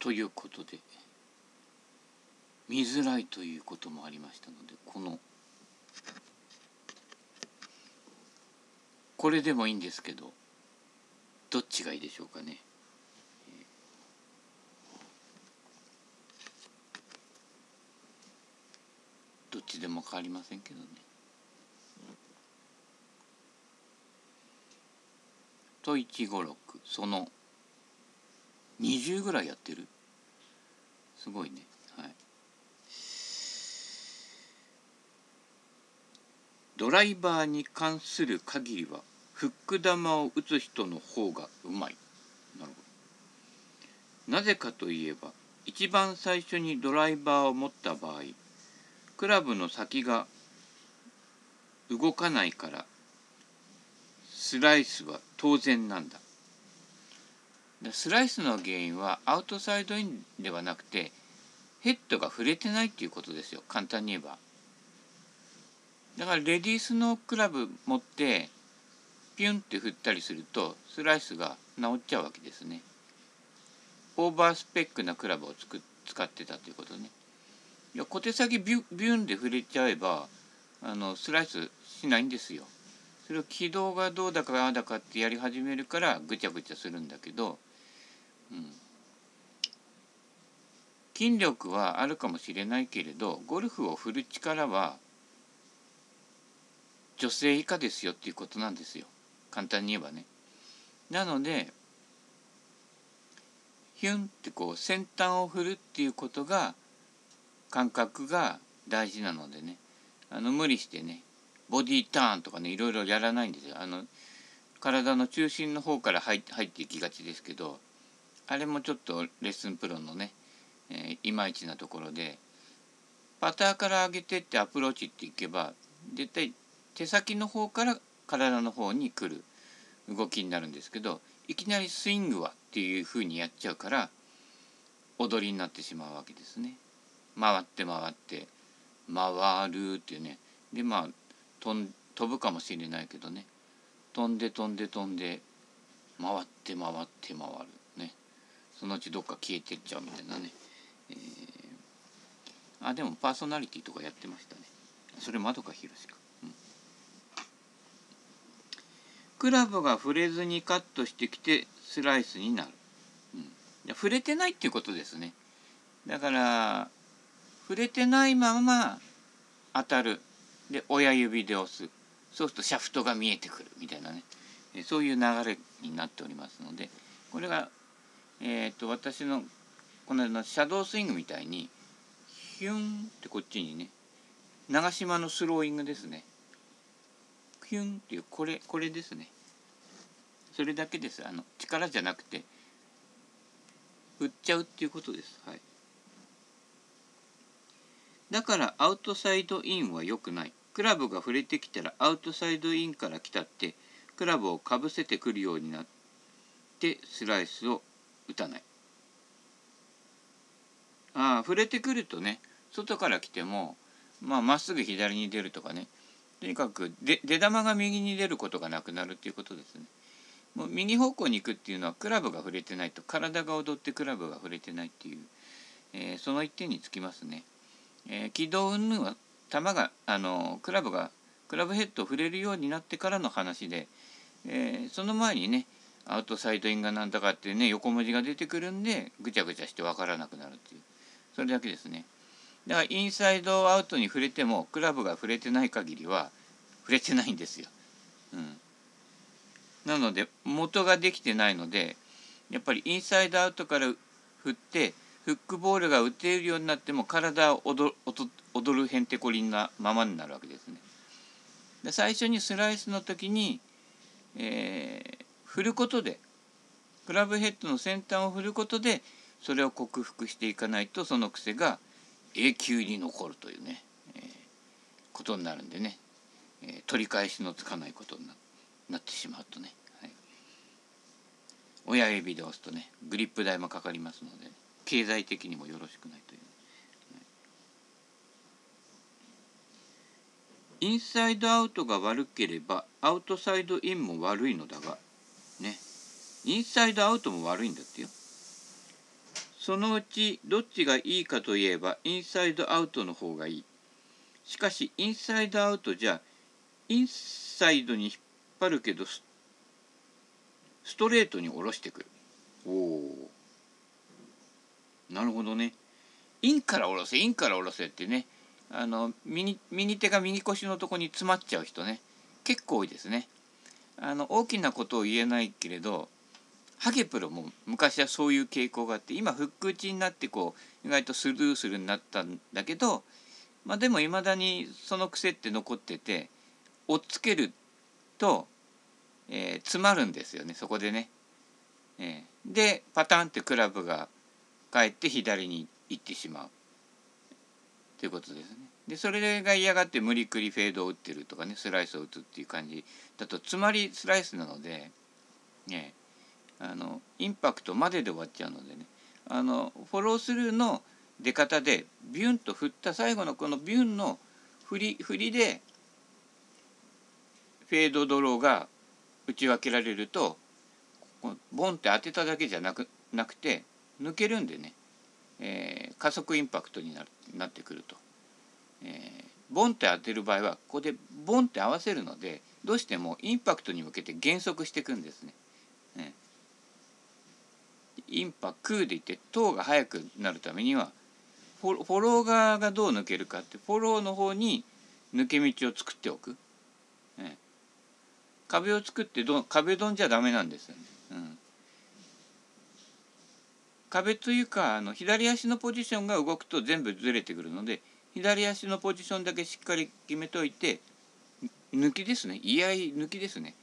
ということで見づらいということもありましたのでこのこれでもいいんですけどどっちがいいでしょうかね。どっちでも変わりませんけどね。と156その20ぐらいやってる。すごいね。はい。ドライバーに関する限りはフック玉を打つ人の方がうまい。なるほど。なぜかといえば一番最初にドライバーを持った場合クラブの先が動かないからスライスは当然なんだ。スライスの原因はアウトサイドインではなくてヘッドが触れてないっていうことですよ。簡単に言えば。だからレディースのクラブ持ってピュンって振ったりするとスライスが治っちゃうわけですね。オーバースペックなクラブをつく使ってたということね。いや小手先ビュビュンで触れちゃえばあのスライスしないんですよ。それを軌道がどうだかああだかってやり始めるからぐちゃぐちゃするんだけど、うん、筋力はあるかもしれないけれどゴルフを振る力は女性以下ですよっていうことなんですよ。簡単に言えばね。なのでヒュンってこう先端を振るっていうことが感覚が大事なのでね。あの無理してねボディターンとかねいろいろやらないんですよ。あの体の中心の方から入って入っていきがちですけどあれもちょっとレッスンプロのね、えー、いまいちなところでパターから上げてってアプローチっていけば絶対手先の方から体の方に来る動きになるんですけどいきなりスイングはっていうふうにやっちゃうから踊りになってしまうわけですね。回って回って回るっていうね。でまあ飛ぶかもしれないけどね。飛んで飛んで飛んで回って回って回る。そのうちどっか消えてっちゃうみたいなね、えー、あでもパーソナリティとかやってましたね。それまどかひろしか、うん、クラブが触れずにカットしてきてスライスになる、うん、触れてないっていうことですね。だから触れてないまま当たる。で親指で押す。そうするとシャフトが見えてくるみたいなね。そういう流れになっておりますのでこれが、えーと、私のこののシャドースイングみたいにヒュンってこっちにね長島のスローイングですね。ヒュンっていうこれこれですね。それだけです。あの力じゃなくて振っちゃうっていうことです。はい。だからアウトサイドインは良くない。クラブが触れてきたらアウトサイドインから来たってクラブをかぶせてくるようになってスライスを打たないああ触れてくるとね外から来てもまあっすぐ左に出るとかねとにかく出玉が右に出ることがなくなるっていうことですね。もう右方向に行くっていうのはクラブが触れてないと体が踊ってクラブが触れてないっていう、えー、その一点につきますね。えー、軌道云々は球があのクラブがクラブヘッドを触れるようになってからの話で、えー、その前にねアウトサイドインがなんだかってね横文字が出てくるんでぐちゃぐちゃして分からなくなるっていうそれだけですねだからインサイドアウトに触れてもクラブが触れてない限りは触れてないんですよ。うん、なので元ができてないのでやっぱりインサイドアウトから振ってフックボールが打てるようになっても体を踊るへんてこりんなままになるわけですね。で最初にスライスの時に、えー、振ることでクラブヘッドの先端を振ることでそれを克服していかないとその癖が永久に残るというね、えー、ことになるんでね、えー、取り返しのつかないことになってしまうとね、はい、親指で押すとねグリップ代もかかりますので、経済的にもよろしくないという。インサイドアウトが悪ければアウトサイドインも悪いのだがインサイドアウトも悪いんだってよ。そのうちどっちがいいかといえばインサイドアウトの方がいい。しかしインサイドアウトじゃインサイドに引っ張るけどストレートに下ろしてくる。おおなるほどね。インから下ろせインから下ろせってねあの右右手が右腰のとこに詰まっちゃう人ね。結構多いですね。あの大きなことを言えないけれどハゲプロも昔はそういう傾向があって今フック打ちになってこう意外とスルーするになったんだけどまあでもいまだにその癖って残ってて追っつけると、えー、詰まるんですよねそこでね。えー、でパタンってクラブが返って左に行ってしまうということですね。でそれが嫌がって無理くりフェードを打ってるとかねスライスを打つっていう感じだとつまりスライスなので、ね、あのインパクトまでで終わっちゃうのでね。あのフォロースルーの出方でビュンと振った最後のこのビュンの振り振りでフェードドローが打ち分けられるとボンって当てただけじゃなくなくて抜けるんでね、えー、加速インパクトになるなってくると、えー、ボンって当てる場合はここでボンって合わせるのでどうしてもインパクトに向けて減速していくんですね。ねインパクーでいて塔が速くなるためにはフォロー側がどう抜けるかってフォローの方に抜け道を作っておく、ね、壁を作ってど壁ドンじゃダメなんですよね、うん、壁というかあの左足のポジションが動くと全部ずれてくるので左足のポジションだけしっかり決めといて抜きですね。居合抜きですね。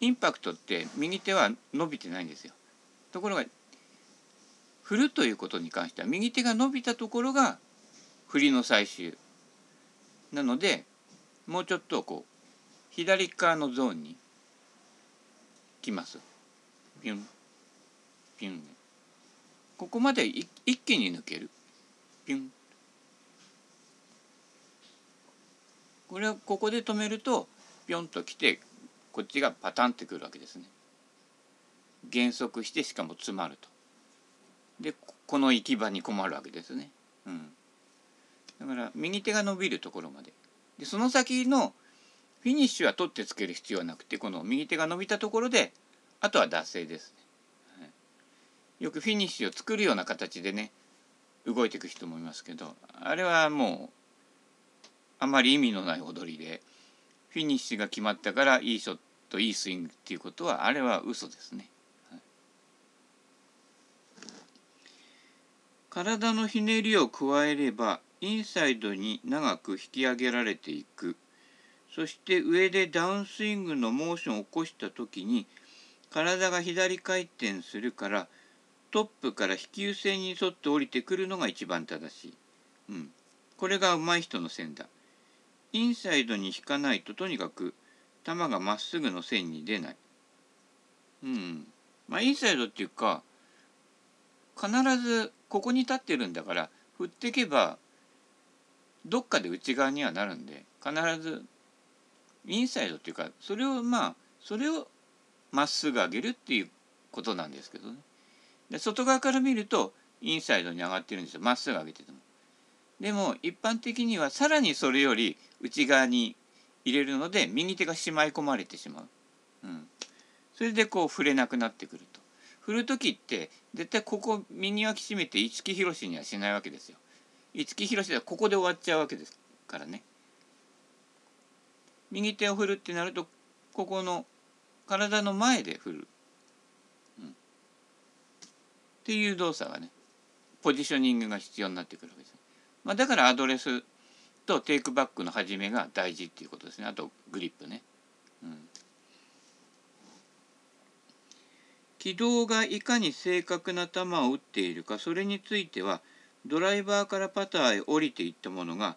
インパクトって右手は伸びてないんですよ。ところが振るということに関しては右手が伸びたところが振りの最終なのでもうちょっとこう左側のゾーンに来ます。ピュンピュン。ここまで一気に抜ける。ピュン。これはここで止めるとピョンと来てこっちがパタンってくるわけですね。減速してしかも詰まると。でこの行き場に困るわけですね。うん、だから右手が伸びるところまで。でその先のフィニッシュは取ってつける必要はなくてこの右手が伸びたところであとは脱製ですね。はい、よくフィニッシュを作るような形でね動いていく人もいますけどあれはもうあまり意味のない踊りでフィニッシュが決まったからいいショットいいスイングっていうことはあれは嘘ですね。体のひねりを加えればインサイドに長く引き上げられていくそして上でダウンスイングのモーションを起こした時に体が左回転するからトップから引き寄せに沿って降りてくるのが一番正しい。うん、これが上手い人の線だ。インサイドに引かないととにかく球がまっすぐの線に出ない。うん。まあインサイドっていうか必ずここに立ってるんだから振っていけばどっかで内側にはなるんで必ずインサイドっていうかそれをまあそれをまっすぐ上げるっていうことなんですけどね。で外側から見るとインサイドに上がってるんですよまっすぐ上げてても。でも一般的にはさらにそれより内側に入れるので右手がしまい込まれてしまう、うん、それでこう触れなくなってくると振る時って絶対ここ右脇締めて五木ひろしにはしないわけですよ。五木ひろしはここで終わっちゃうわけですからね。右手を振るってなるとここの体の前で振る、うん、っていう動作がねポジショニングが必要になってくるわけです、まあ、だからアドレスとテイクバックの始めが大事っていうことですね。あとグリップね。うん、軌道がいかに正確な球を打っているかそれについてはドライバーからパターへ降りていったものが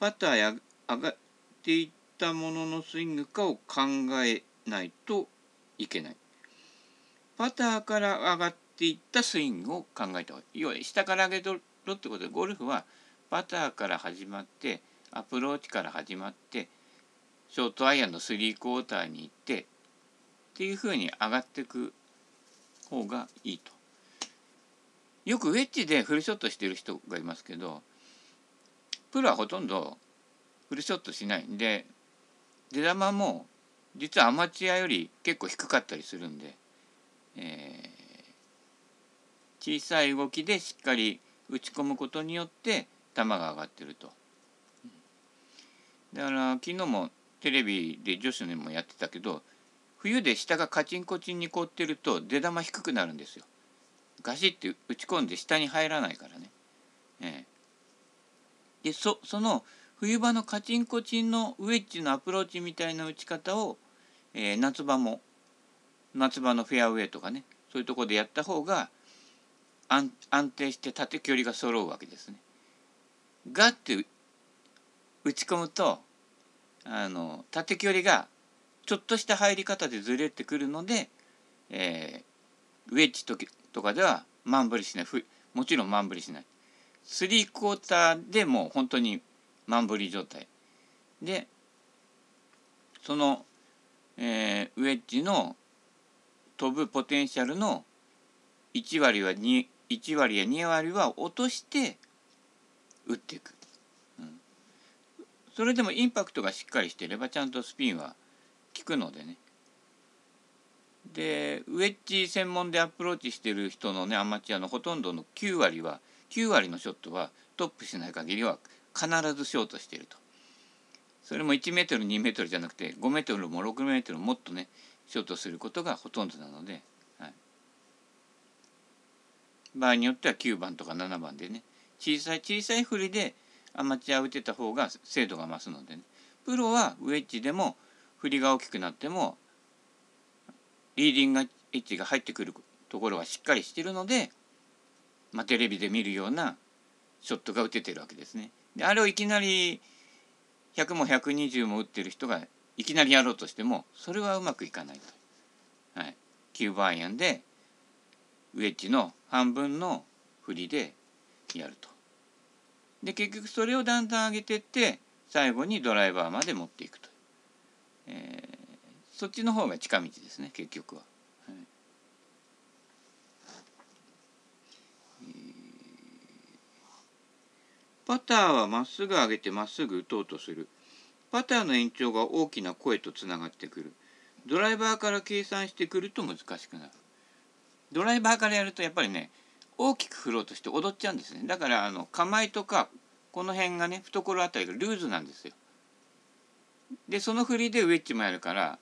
パターへ上がっていったもののスイングかを考えないといけない。パターから上がっていったスイングを考えた方がいい。要は下から上げろってことでゴルフはパターから始まってアプローチから始まってショートアイアンのスリークォーターに行ってっていうふうに上がっていく方がいいと。よくウェッジでフルショットしてる人がいますけどプロはほとんどフルショットしないんで出玉も実はアマチュアより結構低かったりするんで、えー、小さい動きでしっかり打ち込むことによって球が上がってると。だから昨日もテレビで女子でもやってたけど冬で下がカチンコチンに凍ってると出玉低くなるんですよ。ガシッて打ち込んで下に入らないからね。えー、でそその冬場のカチンコチンのウェッジのアプローチみたいな打ち方を、えー、夏場も夏場のフェアウェイとかねそういうとこでやった方が安安定して縦距離が揃うわけですね。ガッて打ち込むとあの縦距離がちょっとした入り方でずれてくるので、えー、ウェッジととかではマンブリしない。ふもちろんマンブリしない。スリークォーターでもう本当にマンブリ状態。でその、えー、ウェッジの飛ぶポテンシャルの1割は 2, 1割や2割は落として打っていく、うん、それでもインパクトがしっかりしてればちゃんとスピンはくのでね。でウェッジ専門でアプローチしてる人のねアマチュアのほとんどの9割は9割のショットはトップしない限りは必ずショートしてると。それも1メートル2メートルじゃなくて5メートルも6メートルもっとねショートすることがほとんどなので、はい、場合によっては9番とか7番でね小さい小さい振りでアマチュア打てた方が精度が増すのでね。プロはウェッジでも振りが大きくなってもリーディングエッジが入ってくるところはしっかりしてるので、まあ、テレビで見るようなショットが打ててるわけですね。であれをいきなり100も120も打ってる人がいきなりやろうとしてもそれはうまくいかないと。はい、9番アイアンでウェッジの半分の振りでやると。で結局それをだんだん上げてって最後にドライバーまで持っていくと。えー、そっちの方が近道ですね結局は。はいパターはまっすぐ上げてまっすぐ打とうとする。パターの延長が大きな声とつながってくる。ドライバーから計算してくると難しくなる。ドライバーからやるとやっぱりね大きく振ろうとして踊っちゃうんですね。だからあの構えとかこの辺がね懐あたりがルーズなんですよ。でその振りでウェッジもやるから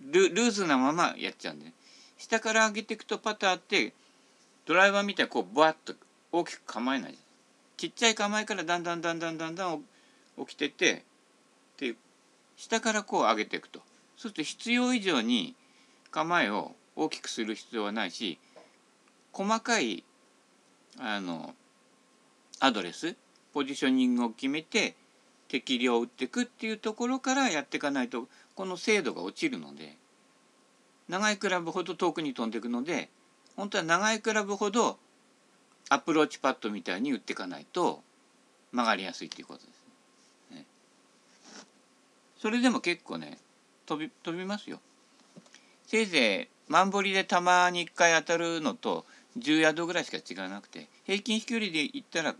ルーズなままやっちゃうんで、下から上げていくとパターってドライバーみたいにこうバッと大きく構えないちっちゃい構えからだんだんだんだんだんだん起きててで下からこう上げていくと。そうすると必要以上に構えを大きくする必要はないし細かいあのアドレスポジショニングを決めて適量を打っていくっていうところからやっていかないとこの精度が落ちるので長いクラブほど遠くに飛んでいくので本当は長いクラブほどアプローチパットみたいに打っていかないと曲がりやすいっていうことですね。それでも結構ね飛び飛びますよ。せいぜい万堀でたまに1回当たるのと10ヤードぐらいしか違わなくて平均飛距離でいったら、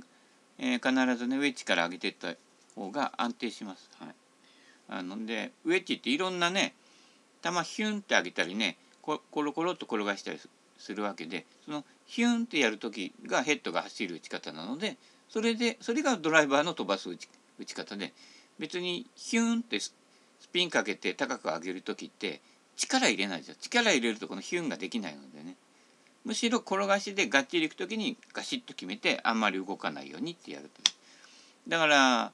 えー、必ずねウェッジから上げていった方が安定します。はい、あのでウェッジっていろんなね球ヒュンって上げたりねコロコロっと転がしたりするわけでそのヒュンってやる時がヘッドが走る打ち方なのでそれでそれがドライバーの飛ばす打ち打ち方で別にヒュンってスピンかけて高く上げる時って力入れないですよ力入れるとこのヒュンができないのでね。むしろ転がしでがっちりいく時にガシッと決めてあんまり動かないようにってやるとだから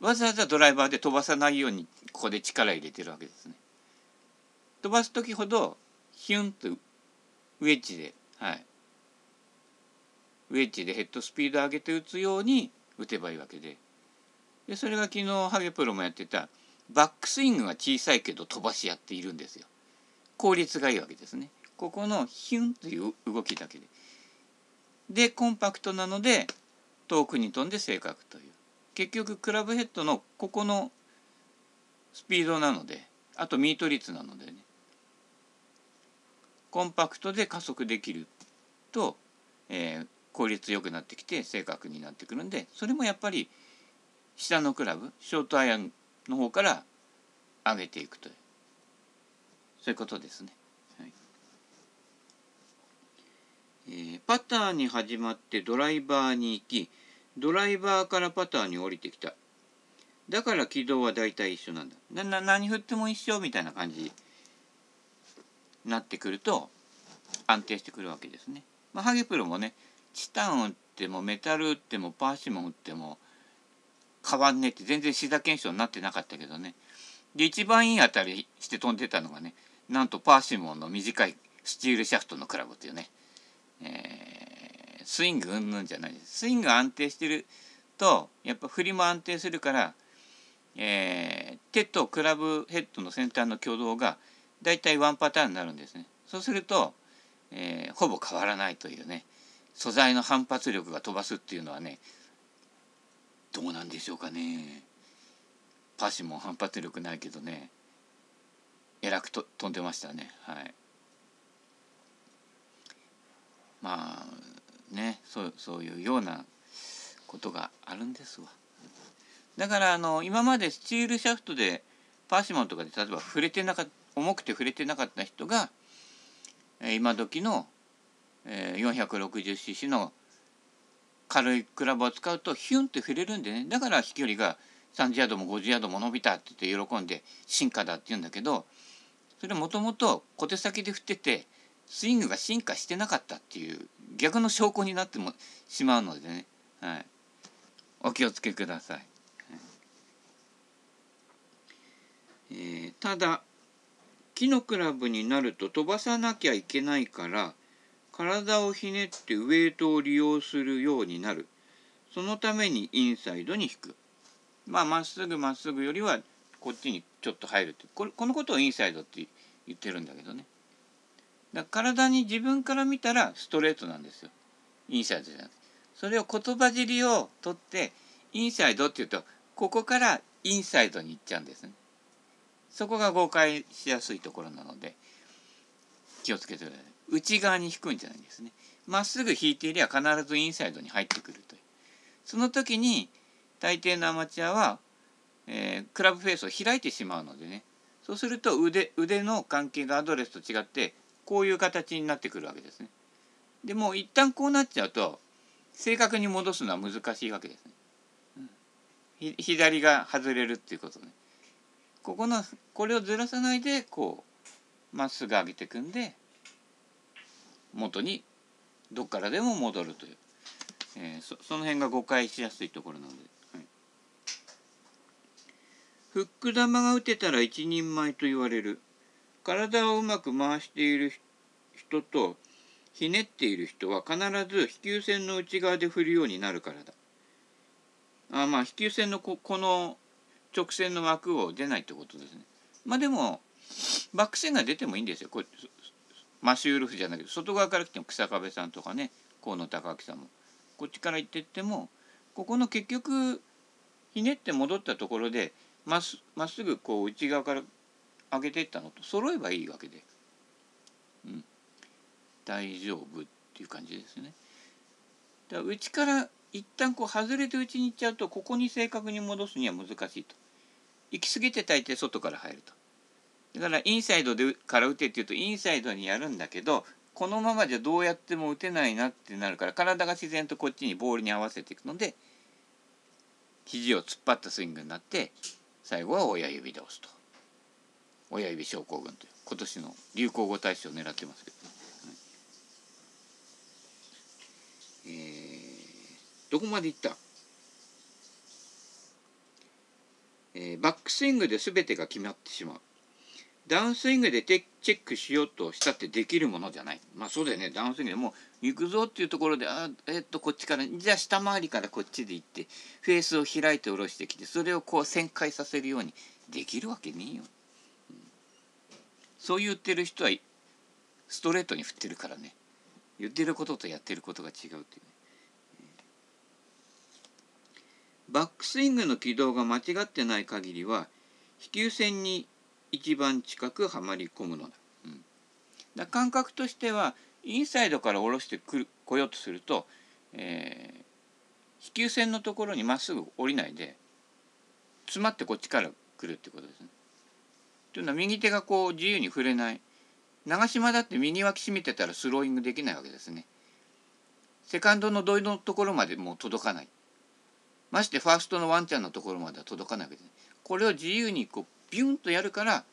わざわざドライバーで飛ばさないようにここで力入れてるわけですね。飛ばす時ほどヒュンとウェッジで、はい、ウェッジでヘッドスピード上げて打つように打てばいいわけで。でそれが昨日ハゲプロもやってたバックスイングが小さいけど飛ばしやっているんですよ。効率がいいわけですね。ここのヒュンという動きだけで。でコンパクトなので遠くに飛んで正確という。結局クラブヘッドのここのスピードなのであとミート率なのでねコンパクトで加速できるとえー、効率よくなってきて正確になってくるんでそれもやっぱり下のクラブショートアイアンの方から上げていくというそういうことですね。はいえー、パターに始まってドライバーに行きドライバーからパターに降りてきた。だから軌道は大体一緒なんだ。なな何振っても一緒みたいな感じになってくると安定してくるわけですね。まあ、ハゲプロもねチタン打ってもメタル打ってもパーシモン打っても変わんねえって全然シダ検証になってなかったけどね。で一番いい当たりして飛んでたのがねなんとパーシモンの短いスチールシャフトのクラブっていうね、えー、スイングうんぬんじゃない。ですスイングが安定してるとやっぱ振りも安定するから、えー、手とクラブヘッドの先端の挙動がだいたいワンパターンになるんですね。そうすると、えー、ほぼ変わらないというね素材の反発力が飛ばすっていうのはねどうなんでしょうかね。パシも反発力ないけどねえらくと飛んでましたね。はい。まあねそうそういうようなことがあるんですわ。だからあの今までスチールシャフトでパーシモンとかで例えば触れてなか重くて触れてなかった人が今時の 460cc の軽いクラブを使うとヒュンって触れるんでね。だから飛距離が30ヤードも50ヤードも伸びたって言って喜んで進化だって言うんだけどそれもともと小手先で振っててスイングが進化してなかったっていう逆の証拠になってもしまうのでね、はい、お気をつけください。えー、ただ木のクラブになると飛ばさなきゃいけないから体をひねってウエイトを利用するようになる。そのためにインサイドに引く。まあまっすぐまっすぐよりはこっちにちょっと入るって。これこのことをインサイドって言ってるんだけどね。だ体に自分から見たらストレートなんですよ。インサイドじゃなくて。それを言葉尻を取ってインサイドっていうとここからインサイドに行っちゃうんですね。そこが誤解しやすいところなので気をつけてください。内側に引くんじゃないんですね。まっすぐ引いていれば必ずインサイドに入ってくるという。その時に大抵のアマチュアは、えー、クラブフェースを開いてしまうのでね。そうすると腕腕の関係がアドレスと違ってこういう形になってくるわけですね。でも一旦こうなっちゃうと正確に戻すのは難しいわけですね。うん、左が外れるっていうことね。ここのこれをずらさないでこうまっすぐ上げていくんで元にどっからでも戻るという、えー、そその辺が誤解しやすいところなので、フック玉が打てたら一人前と言われる体をうまく回している人とひねっている人は必ず飛球線の内側で振るようになるからだ。あまあ飛球線のここの直線の枠を出ないってことですね。まあでもバック線が出てもいいんですよ。こマシュールフじゃないけど外側から来ても草壁さんとかね河野孝明さんも。こっちから行ってってもここの結局ひねって戻ったところでまっすぐこう内側から上げていったのと揃えばいいわけで、うん、大丈夫っていう感じですね。だから内から一旦こう外れて内に行っちゃうとここに正確に戻すには難しいと。行き過ぎて大抵外から入ると。だからインサイドでから打てっていうとインサイドにやるんだけどこのままじゃどうやっても打てないなってなるから体が自然とこっちにボールに合わせていくので肘を突っ張ったスイングになって最後は親指で押すと親指症候群という今年の流行語大賞を狙ってますけど、はい、えー、どこまでいった、えー、バックスイングで全てが決まってしまうダウンスイングでチェックしようとしたってできるものじゃない。まあそうだよね。ダウンスイングでもう行くぞっていうところで、あえっと、こっちから、じゃあ下回りからこっちで行って、フェースを開いて下ろしてきて、それをこう旋回させるようにできるわけねえよ。そう言ってる人はストレートに振ってるからね。言ってることとやってることが違うっていうね。バックスイングの軌道が間違ってない限りは飛球線に一番近くはまり込むのだ。うん、だ感覚としてはインサイドから下ろしてくる来ようとすると、えー、飛球線のところにまっすぐ降りないで詰まってこっちから来るってことですね。というのは右手がこう自由に触れない長島だって右脇締めてたらスローイングできないわけですね。セカンドの土井のところまでもう届かない。ましてファーストのワンちゃんのところまでは届かないわけです、ね。これを自由にこうビュンとやるから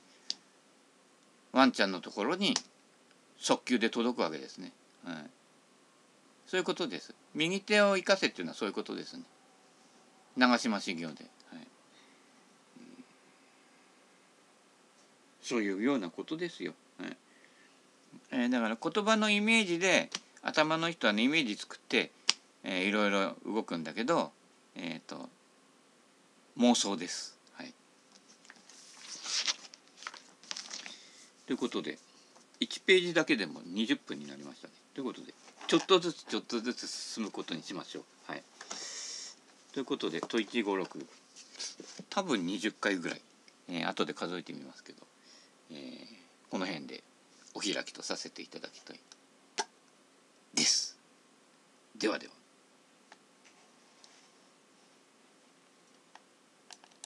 ワンちゃんのところに速球で届くわけですね。はい、そういうことです。右手を生かせっていうのはそういうことですね。長島修行で。はい、そういうようなことですよ。はいえー、だから言葉のイメージで頭の人はねイメージ作って、えー、いろいろ動くんだけど、えーと、妄想です。はい、ということで1ページだけでも20分になりましたね。ということでちょっとずつちょっとずつ進むことにしましょう。はい、ということで問156多分20回ぐらい、えー、後で数えてみますけど、えー、この辺でお開きとさせていただきたいです。ではでは。